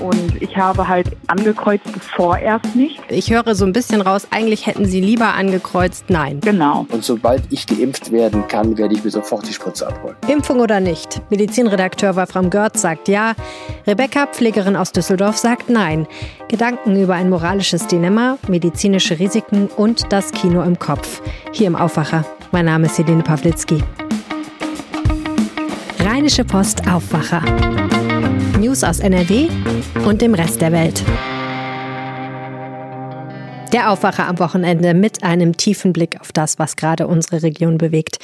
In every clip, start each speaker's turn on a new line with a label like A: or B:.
A: Und ich habe halt angekreuzt vorerst nicht.
B: Ich höre so ein bisschen raus, eigentlich hätten Sie lieber angekreuzt Nein.
A: Genau.
C: Und sobald ich geimpft werden kann, werde ich mir sofort die Spritze abholen.
B: Impfung oder nicht? Medizinredakteur Wolfram Görz sagt ja. Rebecca, Pflegerin aus Düsseldorf, sagt nein. Gedanken über ein moralisches Dilemma, medizinische Risiken und das Kino im Kopf. Hier im Aufwacher. Mein Name ist Helene Pawlitzki. Rheinische Post Aufwacher. News aus NRW und dem Rest der Welt. Der Aufwacher am Wochenende mit einem tiefen Blick auf das, was gerade unsere Region bewegt.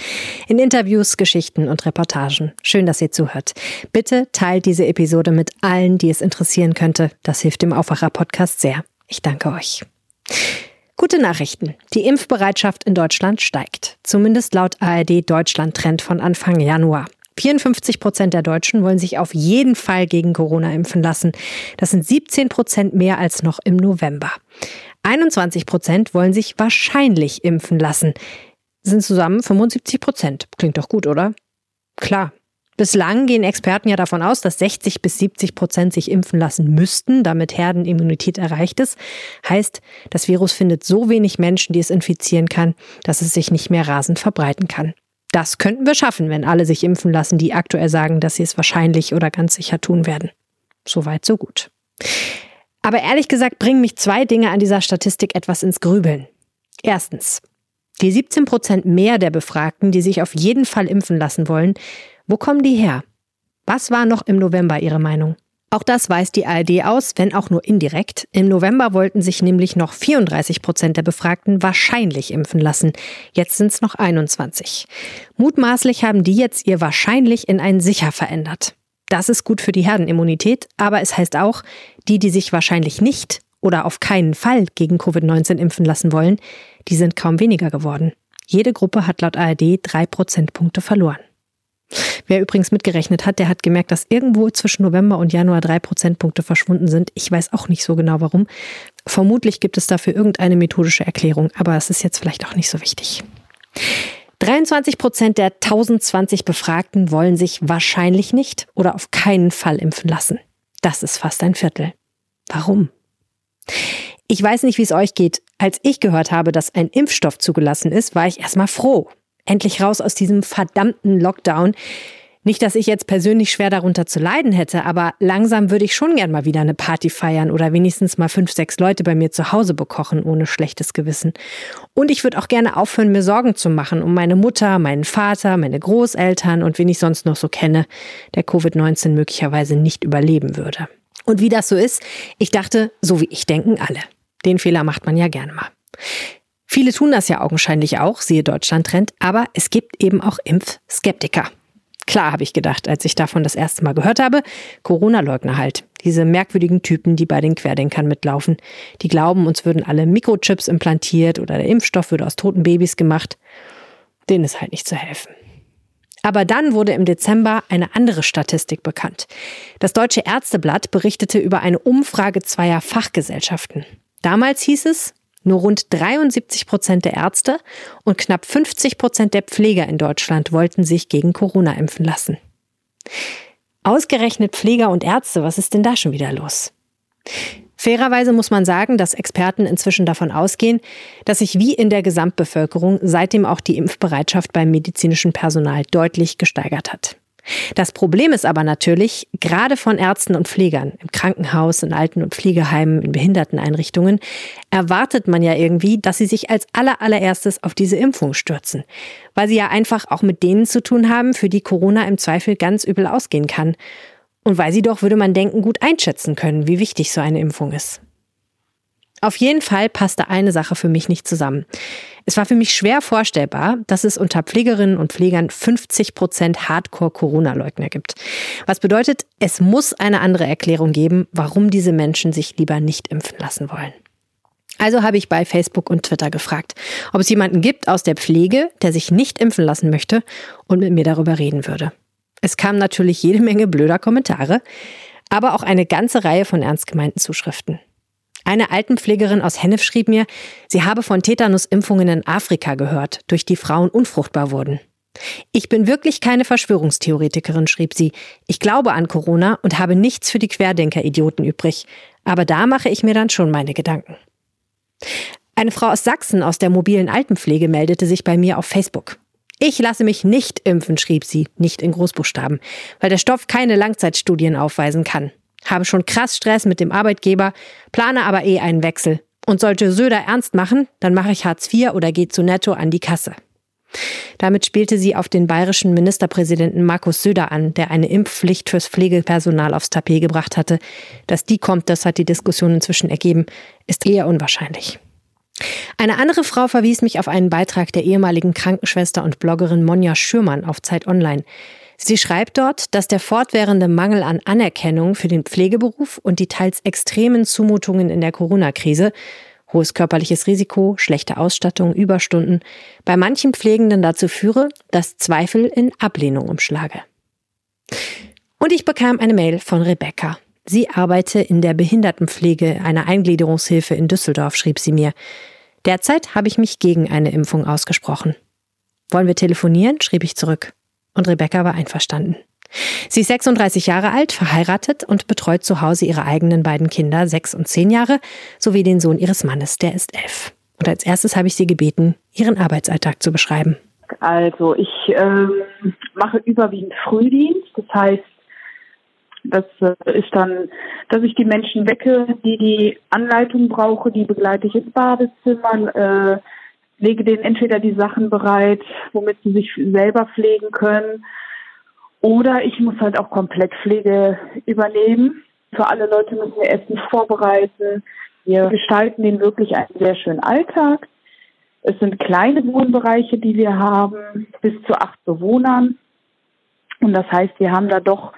B: In Interviews, Geschichten und Reportagen. Schön, dass ihr zuhört. Bitte teilt diese Episode mit allen, die es interessieren könnte. Das hilft dem Aufwacher-Podcast sehr. Ich danke euch. Gute Nachrichten. Die Impfbereitschaft in Deutschland steigt. Zumindest laut ARD Deutschland Trend von Anfang Januar. 54 Prozent der Deutschen wollen sich auf jeden Fall gegen Corona impfen lassen. Das sind 17 Prozent mehr als noch im November. 21 Prozent wollen sich wahrscheinlich impfen lassen. Sind zusammen 75 Prozent. Klingt doch gut, oder? Klar. Bislang gehen Experten ja davon aus, dass 60 bis 70 Prozent sich impfen lassen müssten, damit Herdenimmunität erreicht ist. Heißt, das Virus findet so wenig Menschen, die es infizieren kann, dass es sich nicht mehr rasend verbreiten kann. Das könnten wir schaffen, wenn alle sich impfen lassen, die aktuell sagen, dass sie es wahrscheinlich oder ganz sicher tun werden. Soweit, so gut. Aber ehrlich gesagt bringen mich zwei Dinge an dieser Statistik etwas ins Grübeln. Erstens, die 17 Prozent mehr der Befragten, die sich auf jeden Fall impfen lassen wollen, wo kommen die her? Was war noch im November Ihre Meinung? Auch das weist die ARD aus, wenn auch nur indirekt. Im November wollten sich nämlich noch 34 Prozent der Befragten wahrscheinlich impfen lassen. Jetzt sind es noch 21. Mutmaßlich haben die jetzt ihr wahrscheinlich in ein sicher verändert. Das ist gut für die Herdenimmunität, aber es heißt auch, die, die sich wahrscheinlich nicht oder auf keinen Fall gegen Covid-19 impfen lassen wollen, die sind kaum weniger geworden. Jede Gruppe hat laut ARD drei Prozentpunkte verloren. Wer übrigens mitgerechnet hat, der hat gemerkt, dass irgendwo zwischen November und Januar drei Prozentpunkte verschwunden sind. Ich weiß auch nicht so genau warum. Vermutlich gibt es dafür irgendeine methodische Erklärung, aber es ist jetzt vielleicht auch nicht so wichtig. 23 Prozent der 1020 Befragten wollen sich wahrscheinlich nicht oder auf keinen Fall impfen lassen. Das ist fast ein Viertel. Warum? Ich weiß nicht, wie es euch geht. Als ich gehört habe, dass ein Impfstoff zugelassen ist, war ich erstmal froh. Endlich raus aus diesem verdammten Lockdown. Nicht, dass ich jetzt persönlich schwer darunter zu leiden hätte, aber langsam würde ich schon gern mal wieder eine Party feiern oder wenigstens mal fünf, sechs Leute bei mir zu Hause bekochen, ohne schlechtes Gewissen. Und ich würde auch gerne aufhören, mir Sorgen zu machen um meine Mutter, meinen Vater, meine Großeltern und wen ich sonst noch so kenne, der Covid-19 möglicherweise nicht überleben würde. Und wie das so ist, ich dachte, so wie ich denken alle. Den Fehler macht man ja gerne mal. Viele tun das ja augenscheinlich auch, siehe Deutschland-Trend, aber es gibt eben auch Impfskeptiker. Klar, habe ich gedacht, als ich davon das erste Mal gehört habe, Corona-Leugner halt. Diese merkwürdigen Typen, die bei den Querdenkern mitlaufen. Die glauben, uns würden alle Mikrochips implantiert oder der Impfstoff würde aus toten Babys gemacht. Denen ist halt nicht zu helfen. Aber dann wurde im Dezember eine andere Statistik bekannt. Das Deutsche Ärzteblatt berichtete über eine Umfrage zweier Fachgesellschaften. Damals hieß es, nur rund 73 Prozent der Ärzte und knapp 50 Prozent der Pfleger in Deutschland wollten sich gegen Corona impfen lassen. Ausgerechnet Pfleger und Ärzte, was ist denn da schon wieder los? Fairerweise muss man sagen, dass Experten inzwischen davon ausgehen, dass sich wie in der Gesamtbevölkerung seitdem auch die Impfbereitschaft beim medizinischen Personal deutlich gesteigert hat. Das Problem ist aber natürlich, gerade von Ärzten und Pflegern im Krankenhaus, in Alten- und Pflegeheimen, in Behinderteneinrichtungen, erwartet man ja irgendwie, dass sie sich als allerallererstes auf diese Impfung stürzen, weil sie ja einfach auch mit denen zu tun haben, für die Corona im Zweifel ganz übel ausgehen kann. Und weil sie doch, würde man denken, gut einschätzen können, wie wichtig so eine Impfung ist. Auf jeden Fall passte eine Sache für mich nicht zusammen. Es war für mich schwer vorstellbar, dass es unter Pflegerinnen und Pflegern 50 Prozent Hardcore-Corona-Leugner gibt. Was bedeutet, es muss eine andere Erklärung geben, warum diese Menschen sich lieber nicht impfen lassen wollen. Also habe ich bei Facebook und Twitter gefragt, ob es jemanden gibt aus der Pflege, der sich nicht impfen lassen möchte und mit mir darüber reden würde. Es kamen natürlich jede Menge blöder Kommentare, aber auch eine ganze Reihe von ernst gemeinten Zuschriften. Eine Altenpflegerin aus Hennef schrieb mir, sie habe von Tetanusimpfungen in Afrika gehört, durch die Frauen unfruchtbar wurden. Ich bin wirklich keine Verschwörungstheoretikerin, schrieb sie. Ich glaube an Corona und habe nichts für die Querdenker-Idioten übrig. Aber da mache ich mir dann schon meine Gedanken. Eine Frau aus Sachsen aus der mobilen Altenpflege meldete sich bei mir auf Facebook. Ich lasse mich nicht impfen, schrieb sie, nicht in Großbuchstaben, weil der Stoff keine Langzeitstudien aufweisen kann. Habe schon krass Stress mit dem Arbeitgeber, plane aber eh einen Wechsel. Und sollte Söder ernst machen, dann mache ich Hartz IV oder gehe zu Netto an die Kasse. Damit spielte sie auf den bayerischen Ministerpräsidenten Markus Söder an, der eine Impfpflicht fürs Pflegepersonal aufs Tapet gebracht hatte. Dass die kommt, das hat die Diskussion inzwischen ergeben, ist eher unwahrscheinlich. Eine andere Frau verwies mich auf einen Beitrag der ehemaligen Krankenschwester und Bloggerin Monja Schürmann auf Zeit Online. Sie schreibt dort, dass der fortwährende Mangel an Anerkennung für den Pflegeberuf und die teils extremen Zumutungen in der Corona-Krise hohes körperliches Risiko, schlechte Ausstattung, Überstunden bei manchen Pflegenden dazu führe, dass Zweifel in Ablehnung umschlage. Und ich bekam eine Mail von Rebecca. Sie arbeite in der Behindertenpflege einer Eingliederungshilfe in Düsseldorf, schrieb sie mir. Derzeit habe ich mich gegen eine Impfung ausgesprochen. Wollen wir telefonieren? schrieb ich zurück. Und Rebecca war einverstanden. Sie ist 36 Jahre alt, verheiratet und betreut zu Hause ihre eigenen beiden Kinder, sechs und zehn Jahre, sowie den Sohn ihres Mannes, der ist elf. Und als erstes habe ich sie gebeten, ihren Arbeitsalltag zu beschreiben.
A: Also ich ähm, mache überwiegend Frühdienst, das heißt, das äh, ist dann, dass ich die Menschen wecke, die die Anleitung brauche, die begleite ich ins Badezimmer, äh, lege denen entweder die Sachen bereit, womit sie sich selber pflegen können, oder ich muss halt auch Komplettpflege übernehmen. Für alle Leute müssen wir Essen vorbereiten. Wir gestalten den wirklich einen sehr schönen Alltag. Es sind kleine Wohnbereiche, die wir haben, bis zu acht Bewohnern. Und das heißt, wir haben da doch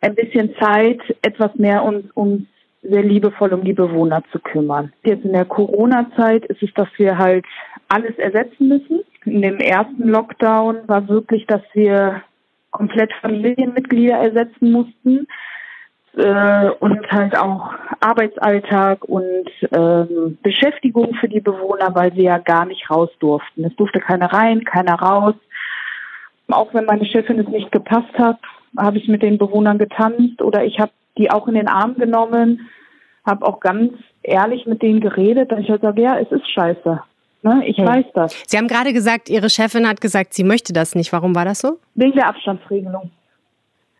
A: ein bisschen Zeit, etwas mehr uns, uns sehr liebevoll um die Bewohner zu kümmern. Jetzt in der Corona-Zeit ist es, dass wir halt alles ersetzen müssen. In dem ersten Lockdown war wirklich, dass wir komplett Familienmitglieder ersetzen mussten äh, und halt auch Arbeitsalltag und ähm, Beschäftigung für die Bewohner, weil sie ja gar nicht raus durften. Es durfte keiner rein, keiner raus. Auch wenn meine Chefin es nicht gepasst hat, habe ich mit den Bewohnern getanzt oder ich habe die auch in den Arm genommen, habe auch ganz ehrlich mit denen geredet, dass ich halt sage, ja, es ist scheiße. Ne? Ich hm. weiß das.
B: Sie haben gerade gesagt, Ihre Chefin hat gesagt, sie möchte das nicht. Warum war das so?
A: Wegen der Abstandsregelung.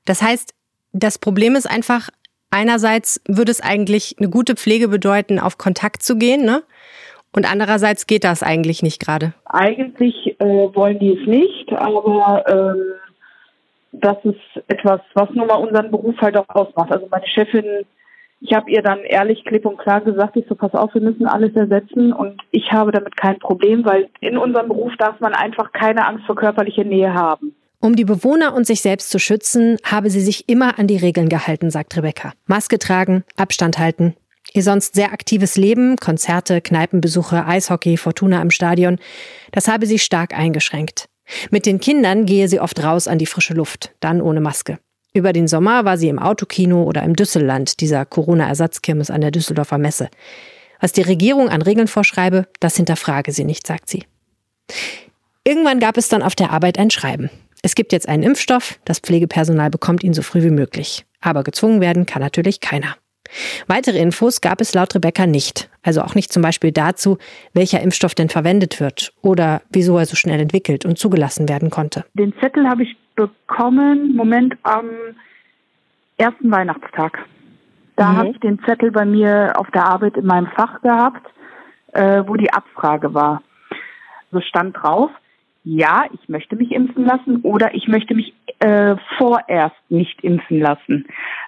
B: Das heißt, das Problem ist einfach, einerseits würde es eigentlich eine gute Pflege bedeuten, auf Kontakt zu gehen, ne? Und andererseits geht das eigentlich nicht gerade.
A: Eigentlich äh, wollen die es nicht, aber ähm, das ist etwas, was nun mal unseren Beruf halt auch ausmacht. Also meine Chefin ich habe ihr dann ehrlich, klipp und klar gesagt, ich so, pass auf, wir müssen alles ersetzen und ich habe damit kein Problem, weil in unserem Beruf darf man einfach keine Angst vor körperlicher Nähe haben.
B: Um die Bewohner und sich selbst zu schützen, habe sie sich immer an die Regeln gehalten, sagt Rebecca. Maske tragen, Abstand halten. Ihr sonst sehr aktives Leben, Konzerte, Kneipenbesuche, Eishockey, Fortuna im Stadion, das habe sie stark eingeschränkt. Mit den Kindern gehe sie oft raus an die frische Luft, dann ohne Maske. Über den Sommer war sie im Autokino oder im Düsselland, dieser Corona-Ersatzkirmes an der Düsseldorfer Messe. Was die Regierung an Regeln vorschreibe, das hinterfrage sie nicht, sagt sie. Irgendwann gab es dann auf der Arbeit ein Schreiben. Es gibt jetzt einen Impfstoff, das Pflegepersonal bekommt ihn so früh wie möglich. Aber gezwungen werden kann natürlich keiner. Weitere Infos gab es laut Rebecca nicht, also auch nicht zum Beispiel dazu, welcher Impfstoff denn verwendet wird oder wieso er so schnell entwickelt und zugelassen werden konnte.
A: Den Zettel habe ich bekommen, Moment, am ersten Weihnachtstag. Da mhm. habe ich den Zettel bei mir auf der Arbeit in meinem Fach gehabt, äh, wo die Abfrage war. So stand drauf, ja, ich möchte mich impfen lassen oder ich möchte mich äh, vorerst nicht impfen lassen.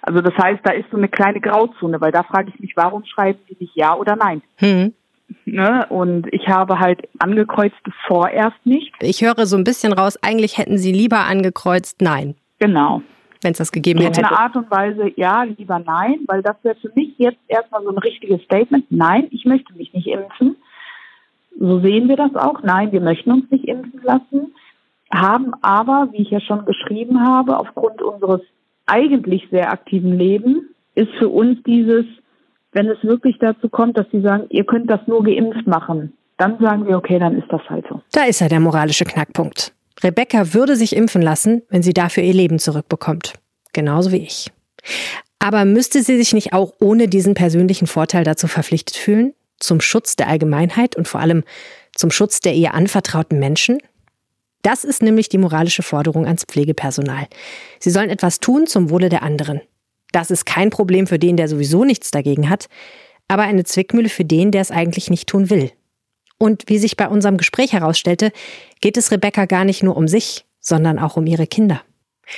A: Also das heißt, da ist so eine kleine Grauzone, weil da frage ich mich, warum schreiben Sie nicht ja oder nein? Hm. Ne? Und ich habe halt angekreuzt vorerst nicht.
B: Ich höre so ein bisschen raus, eigentlich hätten Sie lieber angekreuzt nein.
A: Genau.
B: wenn es das gegeben
A: hätte?
B: In
A: einer Art und Weise ja, lieber nein, weil das wäre für mich jetzt erstmal so ein richtiges Statement. Nein, ich möchte mich nicht impfen. So sehen wir das auch. Nein, wir möchten uns nicht impfen lassen, haben aber, wie ich ja schon geschrieben habe, aufgrund unseres eigentlich sehr aktiven Lebens, ist für uns dieses, wenn es wirklich dazu kommt, dass sie sagen, ihr könnt das nur geimpft machen, dann sagen wir, okay, dann ist das halt so.
B: Da ist ja der moralische Knackpunkt. Rebecca würde sich impfen lassen, wenn sie dafür ihr Leben zurückbekommt. Genauso wie ich. Aber müsste sie sich nicht auch ohne diesen persönlichen Vorteil dazu verpflichtet fühlen? Zum Schutz der Allgemeinheit und vor allem zum Schutz der ihr anvertrauten Menschen? Das ist nämlich die moralische Forderung ans Pflegepersonal. Sie sollen etwas tun zum Wohle der anderen. Das ist kein Problem für den, der sowieso nichts dagegen hat, aber eine Zwickmühle für den, der es eigentlich nicht tun will. Und wie sich bei unserem Gespräch herausstellte, geht es Rebecca gar nicht nur um sich, sondern auch um ihre Kinder.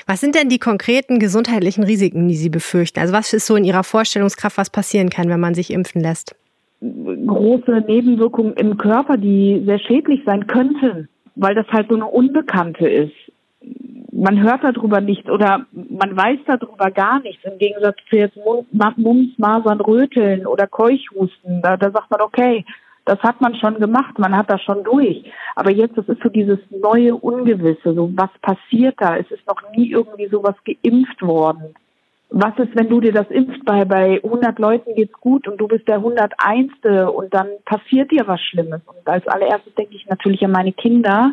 B: Was sind denn die konkreten gesundheitlichen Risiken, die Sie befürchten? Also was ist so in Ihrer Vorstellungskraft, was passieren kann, wenn man sich impfen lässt?
A: Große Nebenwirkungen im Körper, die sehr schädlich sein könnten, weil das halt so eine Unbekannte ist. Man hört darüber nichts oder man weiß darüber gar nichts. Im Gegensatz zu jetzt Mumps, Masern, Röteln oder Keuchhusten. Da, da sagt man, okay, das hat man schon gemacht, man hat das schon durch. Aber jetzt, das ist so dieses neue Ungewisse, so was passiert da? Es ist noch nie irgendwie sowas geimpft worden. Was ist, wenn du dir das impfst, bei, bei 100 Leuten geht's gut und du bist der 101. und dann passiert dir was Schlimmes? Und als allererstes denke ich natürlich an meine Kinder.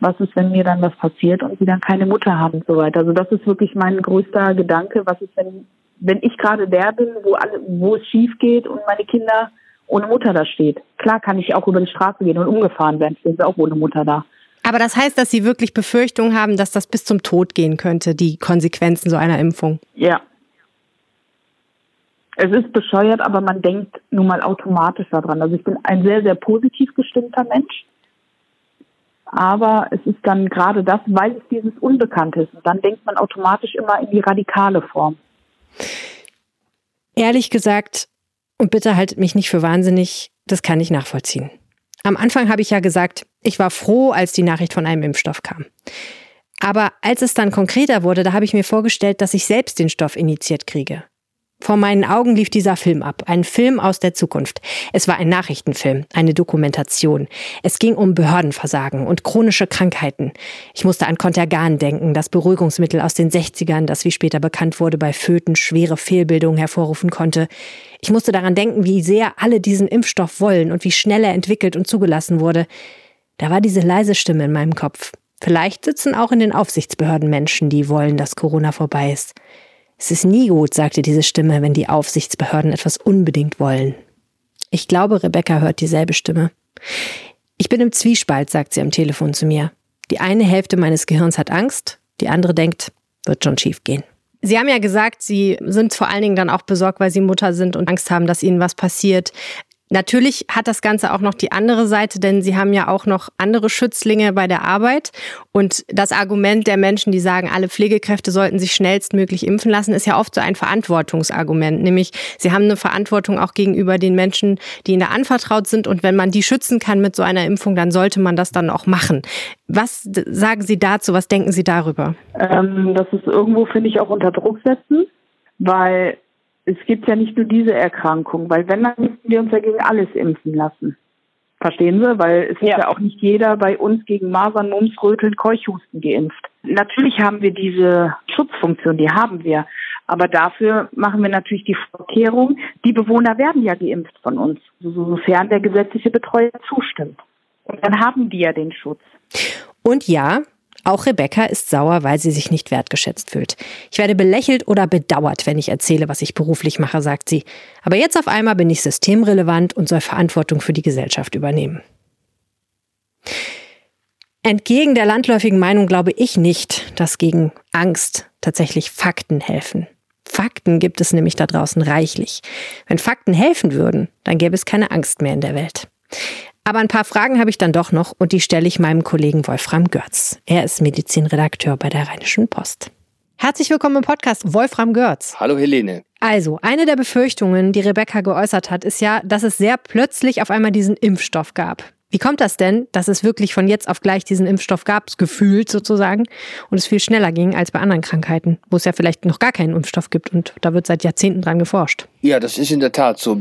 A: Was ist, wenn mir dann was passiert und sie dann keine Mutter haben und so weiter? Also das ist wirklich mein größter Gedanke. Was ist, wenn, wenn ich gerade der bin, wo alle, wo es schief geht und meine Kinder ohne Mutter da steht. Klar kann ich auch über die Straße gehen und umgefahren werden, stehen sie auch ohne Mutter da.
B: Aber das heißt, dass Sie wirklich Befürchtungen haben, dass das bis zum Tod gehen könnte, die Konsequenzen so einer Impfung?
A: Ja. Es ist bescheuert, aber man denkt nun mal automatisch daran. Also ich bin ein sehr, sehr positiv gestimmter Mensch. Aber es ist dann gerade das, weil es dieses Unbekannte ist. Und dann denkt man automatisch immer in die radikale Form.
B: Ehrlich gesagt, und bitte haltet mich nicht für wahnsinnig, das kann ich nachvollziehen. Am Anfang habe ich ja gesagt, ich war froh, als die Nachricht von einem Impfstoff kam. Aber als es dann konkreter wurde, da habe ich mir vorgestellt, dass ich selbst den Stoff initiiert kriege. Vor meinen Augen lief dieser Film ab, ein Film aus der Zukunft. Es war ein Nachrichtenfilm, eine Dokumentation. Es ging um Behördenversagen und chronische Krankheiten. Ich musste an Contergan denken, das Beruhigungsmittel aus den 60ern, das wie später bekannt wurde, bei Föten schwere Fehlbildungen hervorrufen konnte. Ich musste daran denken, wie sehr alle diesen Impfstoff wollen und wie schnell er entwickelt und zugelassen wurde. Da war diese leise Stimme in meinem Kopf. Vielleicht sitzen auch in den Aufsichtsbehörden Menschen, die wollen, dass Corona vorbei ist. Es ist nie gut, sagte diese Stimme, wenn die Aufsichtsbehörden etwas unbedingt wollen. Ich glaube, Rebecca hört dieselbe Stimme. Ich bin im Zwiespalt, sagt sie am Telefon zu mir. Die eine Hälfte meines Gehirns hat Angst, die andere denkt, wird schon schief gehen. Sie haben ja gesagt, Sie sind vor allen Dingen dann auch besorgt, weil Sie Mutter sind und Angst haben, dass Ihnen was passiert. Natürlich hat das Ganze auch noch die andere Seite, denn sie haben ja auch noch andere Schützlinge bei der Arbeit. Und das Argument der Menschen, die sagen, alle Pflegekräfte sollten sich schnellstmöglich impfen lassen, ist ja oft so ein Verantwortungsargument. Nämlich, sie haben eine Verantwortung auch gegenüber den Menschen, die ihnen da anvertraut sind. Und wenn man die schützen kann mit so einer Impfung, dann sollte man das dann auch machen. Was sagen Sie dazu? Was denken Sie darüber?
A: Ähm, das ist irgendwo, finde ich, auch unter Druck setzen, weil es gibt ja nicht nur diese Erkrankung, weil wenn, dann müssten wir uns ja gegen alles impfen lassen. Verstehen Sie? Weil es ja. ist ja auch nicht jeder bei uns gegen Masern, Mumps, Röteln, Keuchhusten geimpft. Natürlich haben wir diese Schutzfunktion, die haben wir. Aber dafür machen wir natürlich die Vorkehrung, die Bewohner werden ja geimpft von uns, sofern der gesetzliche Betreuer zustimmt. Und dann haben die ja den Schutz.
B: Und ja, auch Rebecca ist sauer, weil sie sich nicht wertgeschätzt fühlt. Ich werde belächelt oder bedauert, wenn ich erzähle, was ich beruflich mache, sagt sie. Aber jetzt auf einmal bin ich systemrelevant und soll Verantwortung für die Gesellschaft übernehmen. Entgegen der landläufigen Meinung glaube ich nicht, dass gegen Angst tatsächlich Fakten helfen. Fakten gibt es nämlich da draußen reichlich. Wenn Fakten helfen würden, dann gäbe es keine Angst mehr in der Welt. Aber ein paar Fragen habe ich dann doch noch und die stelle ich meinem Kollegen Wolfram Görz. Er ist Medizinredakteur bei der Rheinischen Post. Herzlich willkommen im Podcast Wolfram Görz.
C: Hallo Helene.
B: Also, eine der Befürchtungen, die Rebecca geäußert hat, ist ja, dass es sehr plötzlich auf einmal diesen Impfstoff gab. Wie kommt das denn, dass es wirklich von jetzt auf gleich diesen Impfstoff gab, gefühlt sozusagen, und es viel schneller ging als bei anderen Krankheiten, wo es ja vielleicht noch gar keinen Impfstoff gibt und da wird seit Jahrzehnten dran geforscht?
C: Ja, das ist in der Tat so.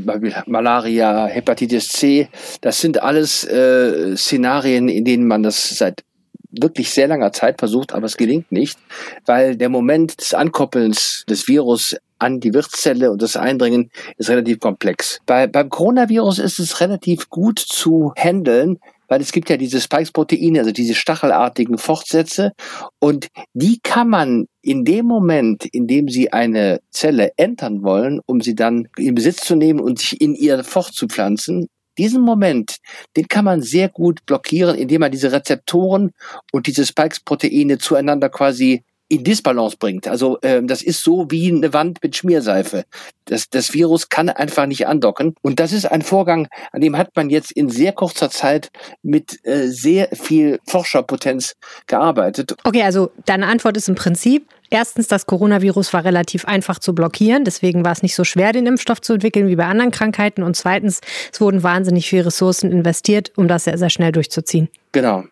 C: Malaria, Hepatitis C, das sind alles äh, Szenarien, in denen man das seit wirklich sehr langer Zeit versucht, aber es gelingt nicht, weil der Moment des Ankoppelns des Virus an die Wirtszelle und das Eindringen ist relativ komplex. Bei, beim Coronavirus ist es relativ gut zu handeln, weil es gibt ja diese Spikes-Proteine, also diese stachelartigen Fortsätze und die kann man in dem Moment, in dem sie eine Zelle entern wollen, um sie dann in Besitz zu nehmen und sich in ihr fortzupflanzen, diesen Moment, den kann man sehr gut blockieren, indem man diese Rezeptoren und diese Spikes-Proteine zueinander quasi in Disbalance bringt. Also ähm, das ist so wie eine Wand mit Schmierseife. Das, das Virus kann einfach nicht andocken. Und das ist ein Vorgang, an dem hat man jetzt in sehr kurzer Zeit mit äh, sehr viel Forscherpotenz gearbeitet.
B: Okay, also deine Antwort ist im Prinzip, Erstens, das Coronavirus war relativ einfach zu blockieren, deswegen war es nicht so schwer, den Impfstoff zu entwickeln wie bei anderen Krankheiten. Und zweitens, es wurden wahnsinnig viele Ressourcen investiert, um das sehr, sehr schnell durchzuziehen.
C: Genau.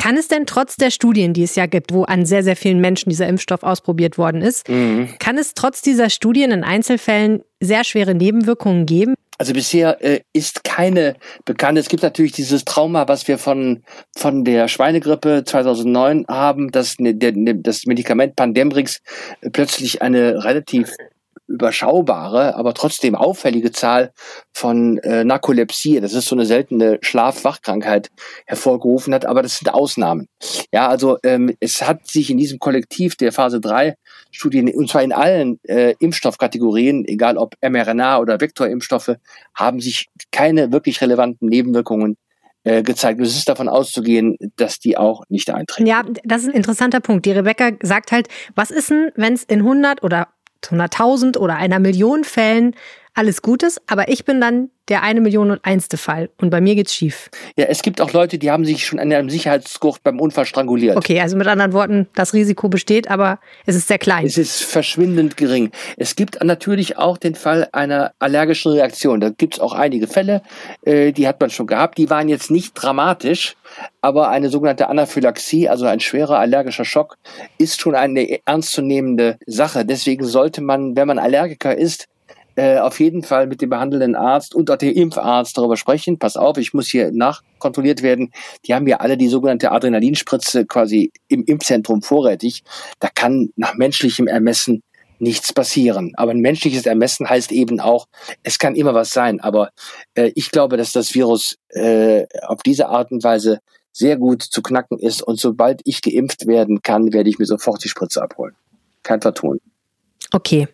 B: Kann es denn trotz der Studien, die es ja gibt, wo an sehr, sehr vielen Menschen dieser Impfstoff ausprobiert worden ist, mhm. kann es trotz dieser Studien in Einzelfällen sehr schwere Nebenwirkungen geben?
C: Also bisher äh, ist keine bekannt. Es gibt natürlich dieses Trauma, was wir von, von der Schweinegrippe 2009 haben, dass ne, der, ne, das Medikament Pandemrix äh, plötzlich eine relativ überschaubare, aber trotzdem auffällige Zahl von äh, Narkolepsie, das ist so eine seltene Schlafwachkrankheit, hervorgerufen hat, aber das sind Ausnahmen. Ja, also ähm, es hat sich in diesem Kollektiv der Phase 3 Studien, und zwar in allen äh, Impfstoffkategorien, egal ob mRNA oder Vektorimpfstoffe, haben sich keine wirklich relevanten Nebenwirkungen äh, gezeigt. Es ist davon auszugehen, dass die auch nicht eintreten.
B: Ja, das ist ein interessanter Punkt. Die Rebecca sagt halt, was ist denn, wenn es in 100 oder 100.000 oder einer Million Fällen alles Gutes, aber ich bin dann der eine Million und einste Fall und bei mir geht's schief.
C: Ja, es gibt auch Leute, die haben sich schon an einem Sicherheitsgurt beim Unfall stranguliert.
B: Okay, also mit anderen Worten, das Risiko besteht, aber es ist sehr klein.
C: Es ist verschwindend gering. Es gibt natürlich auch den Fall einer allergischen Reaktion. Da gibt's auch einige Fälle, äh, die hat man schon gehabt. Die waren jetzt nicht dramatisch, aber eine sogenannte Anaphylaxie, also ein schwerer allergischer Schock, ist schon eine ernstzunehmende Sache. Deswegen sollte man, wenn man Allergiker ist, äh, auf jeden Fall mit dem behandelnden Arzt und auch dem Impfarzt darüber sprechen. Pass auf, ich muss hier nachkontrolliert werden. Die haben ja alle die sogenannte Adrenalinspritze quasi im Impfzentrum vorrätig. Da kann nach menschlichem Ermessen nichts passieren. Aber ein menschliches Ermessen heißt eben auch, es kann immer was sein. Aber äh, ich glaube, dass das Virus äh, auf diese Art und Weise sehr gut zu knacken ist. Und sobald ich geimpft werden kann, werde ich mir sofort die Spritze abholen. Kein Vertun.
B: Okay.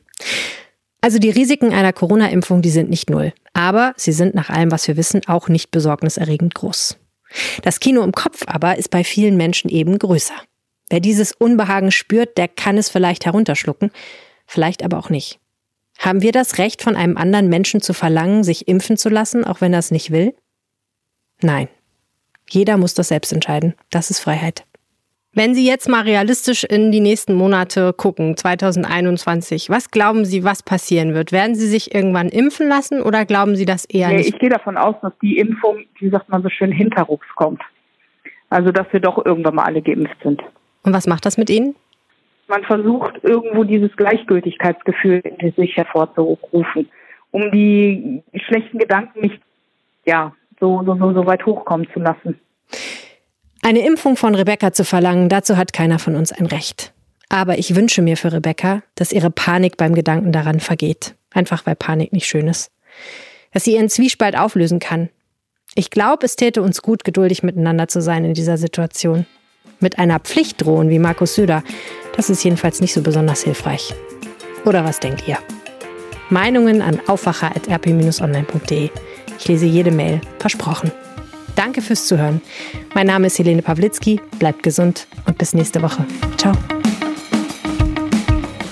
B: Also die Risiken einer Corona-Impfung, die sind nicht null. Aber sie sind nach allem, was wir wissen, auch nicht besorgniserregend groß. Das Kino im Kopf aber ist bei vielen Menschen eben größer. Wer dieses Unbehagen spürt, der kann es vielleicht herunterschlucken, vielleicht aber auch nicht. Haben wir das Recht, von einem anderen Menschen zu verlangen, sich impfen zu lassen, auch wenn er es nicht will? Nein. Jeder muss das selbst entscheiden. Das ist Freiheit. Wenn Sie jetzt mal realistisch in die nächsten Monate gucken, 2021, was glauben Sie, was passieren wird? Werden Sie sich irgendwann impfen lassen oder glauben Sie das eher nee, nicht?
A: Ich gehe davon aus, dass die Impfung, wie sagt man so schön, hinterrucks kommt. Also, dass wir doch irgendwann mal alle geimpft sind.
B: Und was macht das mit Ihnen?
A: Man versucht irgendwo dieses Gleichgültigkeitsgefühl in sich hervorzurufen, um die schlechten Gedanken nicht, ja, so, so, so, so weit hochkommen zu lassen.
B: Eine Impfung von Rebecca zu verlangen, dazu hat keiner von uns ein Recht. Aber ich wünsche mir für Rebecca, dass ihre Panik beim Gedanken daran vergeht. Einfach weil Panik nicht schön ist. Dass sie ihren Zwiespalt auflösen kann. Ich glaube, es täte uns gut, geduldig miteinander zu sein in dieser Situation. Mit einer Pflicht drohen wie Markus Söder, das ist jedenfalls nicht so besonders hilfreich. Oder was denkt ihr? Meinungen an aufwacher.rp-online.de. Ich lese jede Mail. Versprochen. Danke fürs Zuhören. Mein Name ist Helene Pawlitzki. Bleibt gesund und bis nächste Woche. Ciao.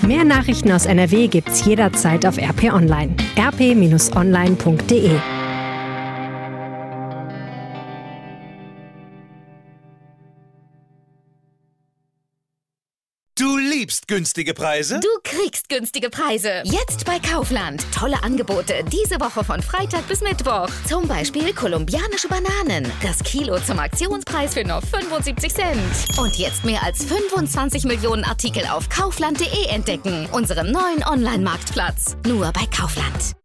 B: Mehr Nachrichten aus NRW gibt's jederzeit auf RP Online. rp-online.de
D: liebst günstige Preise?
E: Du kriegst günstige Preise. Jetzt bei Kaufland. Tolle Angebote diese Woche von Freitag bis Mittwoch. Zum Beispiel kolumbianische Bananen. Das Kilo zum Aktionspreis für nur 75 Cent. Und jetzt mehr als 25 Millionen Artikel auf kaufland.de entdecken. Unserem neuen Online-Marktplatz. Nur bei Kaufland.